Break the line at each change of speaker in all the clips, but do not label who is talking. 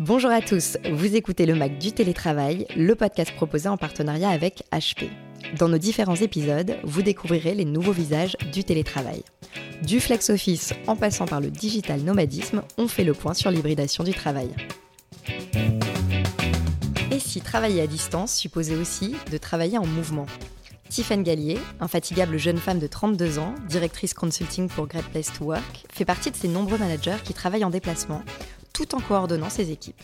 Bonjour à tous, vous écoutez le Mac du télétravail, le podcast proposé en partenariat avec HP. Dans nos différents épisodes, vous découvrirez les nouveaux visages du télétravail. Du flex office en passant par le digital nomadisme, on fait le point sur l'hybridation du travail. Et si travailler à distance supposait aussi de travailler en mouvement? Tiffany Gallier, infatigable jeune femme de 32 ans, directrice consulting pour Great Place to Work, fait partie de ces nombreux managers qui travaillent en déplacement tout en coordonnant ses équipes.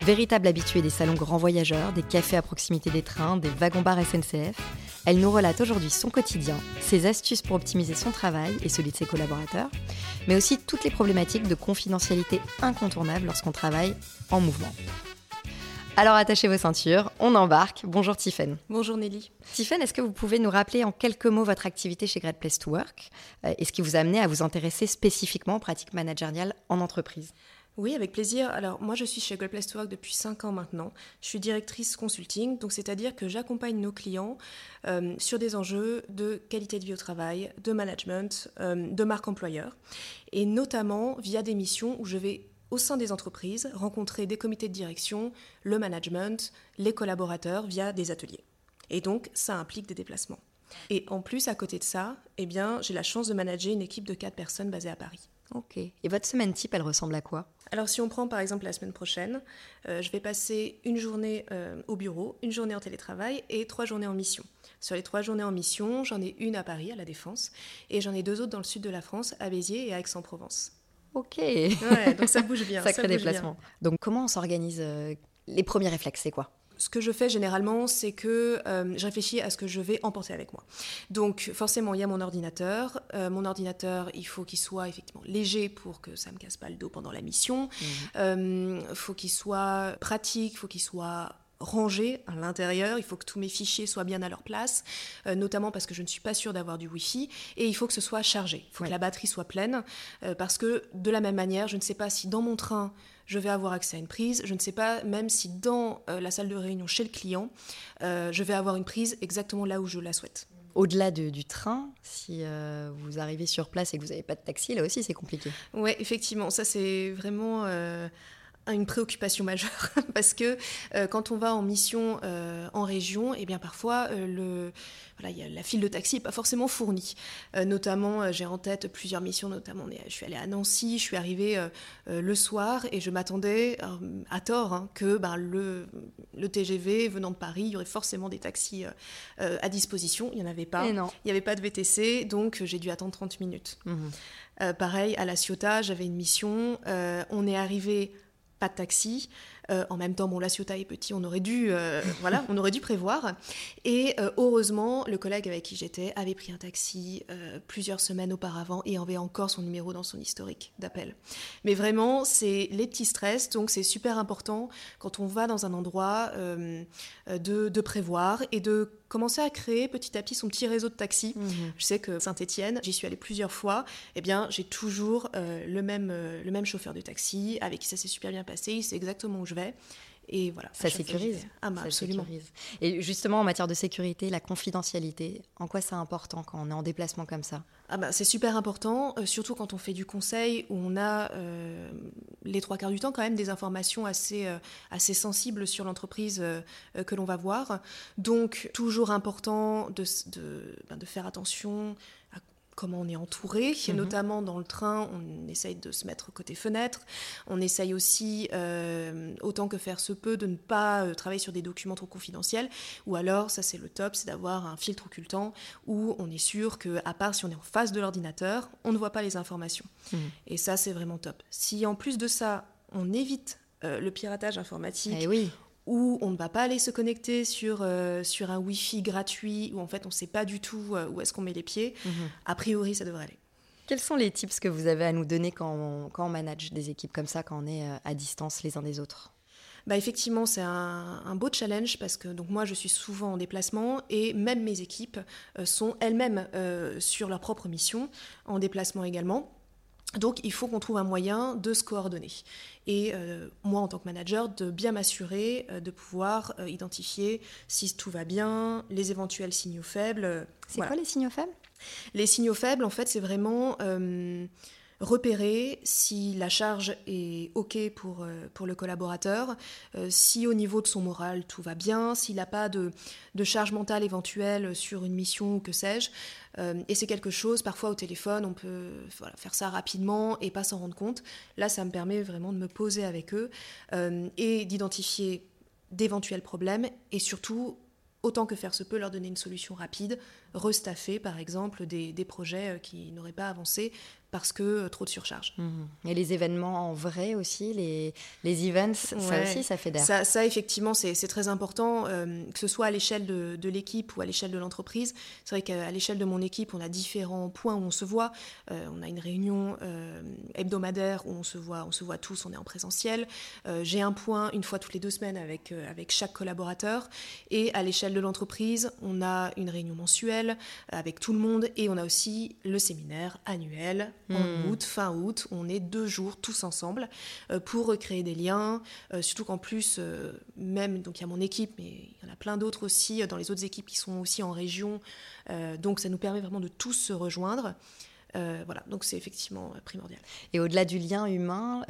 Véritable habituée des salons grands voyageurs, des cafés à proximité des trains, des wagons-bars SNCF, elle nous relate aujourd'hui son quotidien, ses astuces pour optimiser son travail et celui de ses collaborateurs, mais aussi toutes les problématiques de confidentialité incontournables lorsqu'on travaille en mouvement. Alors attachez vos ceintures, on embarque. Bonjour Tiffen.
Bonjour Nelly.
Tiffen, est-ce que vous pouvez nous rappeler en quelques mots votre activité chez Great Place to Work euh, et ce qui vous a amené à vous intéresser spécifiquement aux pratiques managériales en entreprise?
Oui, avec plaisir. Alors, moi, je suis chez Great Place to Work depuis 5 ans maintenant. Je suis directrice consulting, donc c'est-à-dire que j'accompagne nos clients euh, sur des enjeux de qualité de vie au travail, de management, euh, de marque employeur, et notamment via des missions où je vais au sein des entreprises rencontrer des comités de direction, le management, les collaborateurs via des ateliers. Et donc, ça implique des déplacements. Et en plus, à côté de ça, eh bien, j'ai la chance de manager une équipe de 4 personnes basée à Paris.
Ok. Et votre semaine type, elle ressemble à quoi?
Alors si on prend par exemple la semaine prochaine, euh, je vais passer une journée euh, au bureau, une journée en télétravail et trois journées en mission. Sur les trois journées en mission, j'en ai une à Paris, à La Défense, et j'en ai deux autres dans le sud de la France, à Béziers et à Aix-en-Provence.
Ok.
donc ça bouge bien.
Sacré déplacement. Donc comment on s'organise euh, Les premiers réflexes, c'est quoi?
Ce que je fais généralement, c'est que euh, je réfléchis à ce que je vais emporter avec moi. Donc forcément, il y a mon ordinateur. Euh, mon ordinateur, il faut qu'il soit effectivement léger pour que ça ne me casse pas le dos pendant la mission. Il mmh. euh, faut qu'il soit pratique, il faut qu'il soit rangé à l'intérieur, il faut que tous mes fichiers soient bien à leur place, notamment parce que je ne suis pas sûre d'avoir du Wi-Fi, et il faut que ce soit chargé, il faut que la batterie soit pleine, parce que de la même manière, je ne sais pas si dans mon train, je vais avoir accès à une prise. Je ne sais pas même si dans euh, la salle de réunion chez le client, euh, je vais avoir une prise exactement là où je la souhaite.
Au-delà du train, si euh, vous arrivez sur place et que vous n'avez pas de taxi, là aussi c'est compliqué.
Oui, effectivement, ça c'est vraiment une préoccupation majeure parce que quand on va en mission en région, et eh bien parfois le voilà, y a, la file de taxi n'est pas forcément fournie. Euh, notamment, euh, j'ai en tête plusieurs missions, notamment je suis allée à Nancy, je suis arrivée euh, le soir et je m'attendais à tort hein, que ben, le, le, TGV venant de Paris, il y aurait forcément des taxis à disposition. Il n'y en avait pas. Il n'y avait pas de VTC, donc j'ai dû attendre 30 minutes. Mmh. pareil, à La Ciotat, j'avais une mission. on est arrivé pas de taxi. Euh, en même temps, bon, la Ciotat est petit, on aurait dû, euh, voilà, on aurait dû prévoir. Et euh, heureusement, le collègue avec qui j'étais avait pris un taxi plusieurs semaines auparavant et avait encore son numéro dans son historique d'appel. Mais vraiment, c'est les petits stress, donc c'est super important quand on va dans un endroit de, prévoir et de commencer à créer petit à petit son petit réseau de taxis. Mmh. Je sais que Saint-Étienne, j'y suis allée plusieurs fois, eh bien, j'ai toujours le, même, le même chauffeur de taxi avec qui ça s'est super bien passé, il sait exactement où je et voilà.
Ça sécurise.
Ah, bah, absolument.
Et justement, en matière de sécurité, la confidentialité, en quoi c'est important quand on est en déplacement comme ça?
Ah bah, C'est super important, euh, surtout quand on fait du conseil où on a euh, les trois quarts du temps quand même des informations assez, euh, assez sensibles sur l'entreprise que l'on va voir. Donc, toujours important de, de, ben, de faire attention comment on est entouré, mhm. notamment dans le train, on essaye de se mettre côté fenêtre, on essaye aussi, euh, autant que faire se peut, de ne pas euh, travailler sur des documents trop confidentiels, ou alors, ça c'est le top, c'est d'avoir un filtre occultant où on est sûr que, à part si on est en face de l'ordinateur, on ne voit pas les informations. Mhm. Et ça c'est vraiment top. Si en plus de ça, on évite euh, le piratage informatique,
eh oui
où on ne va pas aller se connecter sur, euh, sur un Wi-Fi gratuit, où en fait on ne sait pas du tout euh, où est-ce qu'on met les pieds, mhm. a priori ça devrait aller.
Quels sont les tips que vous avez à nous donner quand on, quand on manage des équipes comme ça, quand on est euh, à distance les uns des autres?
Bah effectivement, c'est un, beau challenge parce que donc moi, je suis souvent en déplacement et même mes équipes sont elles-mêmes sur leur propre mission, en déplacement également. Donc il faut qu'on trouve un moyen de se coordonner. Et euh, moi, en tant que manager, de bien m'assurer euh, de pouvoir euh, identifier si tout va bien, les éventuels signaux faibles.
C'est quoi les signaux faibles?
Les signaux faibles, en fait, c'est vraiment repérer si la charge est OK pour, euh, pour le collaborateur, euh, si au niveau de son moral tout va bien, s'il n'a pas de, de, charge mentale éventuelle sur une mission ou que sais-je. Euh, et c'est quelque chose, parfois au téléphone, on peut faire ça rapidement et pas s'en rendre compte. Là, ça me permet vraiment de me poser avec eux et d'identifier d'éventuels problèmes et surtout autant que faire se peut, leur donner une solution rapide, restaffer par exemple des, des projets qui n'auraient pas avancé parce que euh, trop de surcharge.
Mhm. Et les événements en vrai aussi, les, les events, ça aussi, ça fait d'air.
Ça, ça, effectivement, c'est très important, euh, que ce soit à l'échelle de, de l'équipe ou à l'échelle de l'entreprise. C'est vrai qu'à l'échelle de mon équipe, on a différents points où on se voit. Euh, on a une réunion hebdomadaire où on se, voit, on se voit tous, on est en présentiel. J'ai un point une fois toutes les deux semaines avec, avec chaque collaborateur. Et à l'échelle de l'entreprise, on a une réunion mensuelle avec tout le monde et on a aussi le séminaire annuel en hmm. août, fin août. On est deux jours tous ensemble euh, pour recréer des liens. Euh, surtout qu'en plus, euh, même, donc il y a mon équipe, mais il y en a plein d'autres aussi dans les autres équipes qui sont aussi en région. donc ça nous permet vraiment de tous se rejoindre. voilà, donc c'est effectivement primordial.
Et au-delà du lien humain,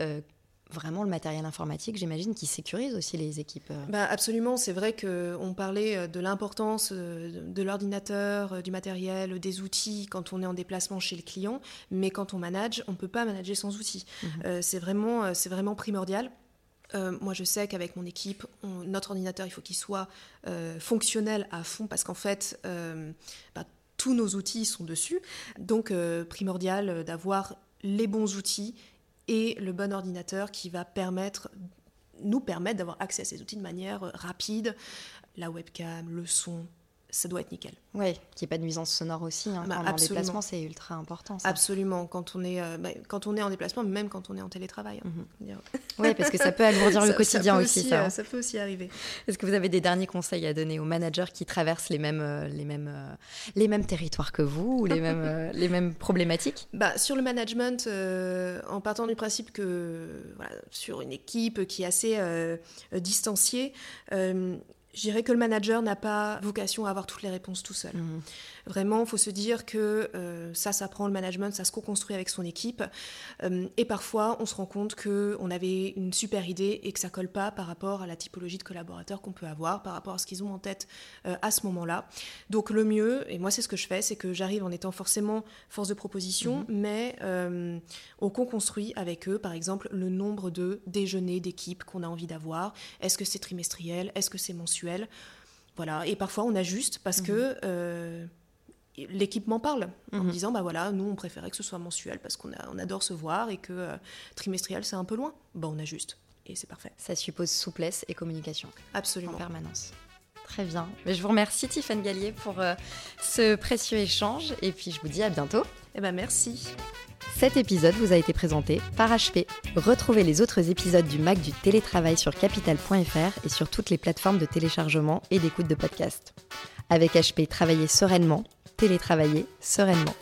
vraiment le matériel informatique, j'imagine, qui sécurise aussi les équipes. Euh.
Bah, absolument, c'est vrai qu'on parlait euh, de l'importance euh, de l'ordinateur, du matériel, des outils quand on est en déplacement chez le client, mais quand on manage, on ne peut pas manager sans outils. Mhm. c'est vraiment, c'est vraiment primordial. moi, je sais qu'avec mon équipe, notre ordinateur, il faut qu'il soit fonctionnel à fond parce qu'en fait, bah, tous nos outils sont dessus. Donc, primordial d'avoir les bons outils et le bon ordinateur qui va nous permettre d'avoir accès à ces outils de manière rapide, la webcam, le son, ça doit être nickel.
Oui, qu'il n'y ait pas de nuisance sonore aussi. Hein, bah, en déplacement, c'est ultra important.
Absolument, quand on, est, euh, bah, quand on est en déplacement, même quand on est en télétravail. Hein,
mhm. oui, parce que ça peut alourdir le quotidien aussi. ça,
hein. ça, peut aussi arriver.
Est-ce que vous avez des derniers conseils à donner aux managers qui traversent les mêmes, euh, les mêmes, euh, les mêmes territoires que vous ou les mêmes, les mêmes problématiques?
Bah, Sur le management, en partant du principe que voilà, sur une équipe qui est assez distanciée, je dirais que le manager n'a pas vocation à avoir toutes les réponses tout seul. Mmh. Vraiment, il faut se dire que euh, ça, ça prend le management, ça se co-construit avec son équipe. Euh, et parfois, on se rend compte qu'on avait une super idée et que ça colle pas par rapport à la typologie de collaborateurs qu'on peut avoir, par rapport à ce qu'ils ont en tête euh, à ce moment-là. Donc le mieux, et moi c'est ce que je fais, c'est que j'arrive en étant forcément force de proposition, mmh. mais on co-construit avec eux, par exemple, le nombre de déjeuners d'équipe qu'on a envie d'avoir. Est-ce que c'est trimestriel? Est-ce que c'est mensuel? Voilà, et parfois on ajuste parce mmh. que l'équipe m'en parle. En mhm. disant bah voilà nous on préférait que ce soit mensuel parce qu'on on adore se voir et que euh, trimestriel c'est un peu loin. Bah on ajuste et c'est parfait.
Ça suppose souplesse et communication.
Absolument.
En permanence. Très bien. Mais je vous remercie Tiffany Gallier pour euh, ce précieux échange. Et puis je vous dis à bientôt
eh ben merci
cet épisode vous a été présenté par HP. Retrouvez les autres épisodes du Mac du télétravail sur capital.fr et sur toutes les plateformes de téléchargement et d'écoute de podcasts. Avec HP, travaillez sereinement télétravailler sereinement.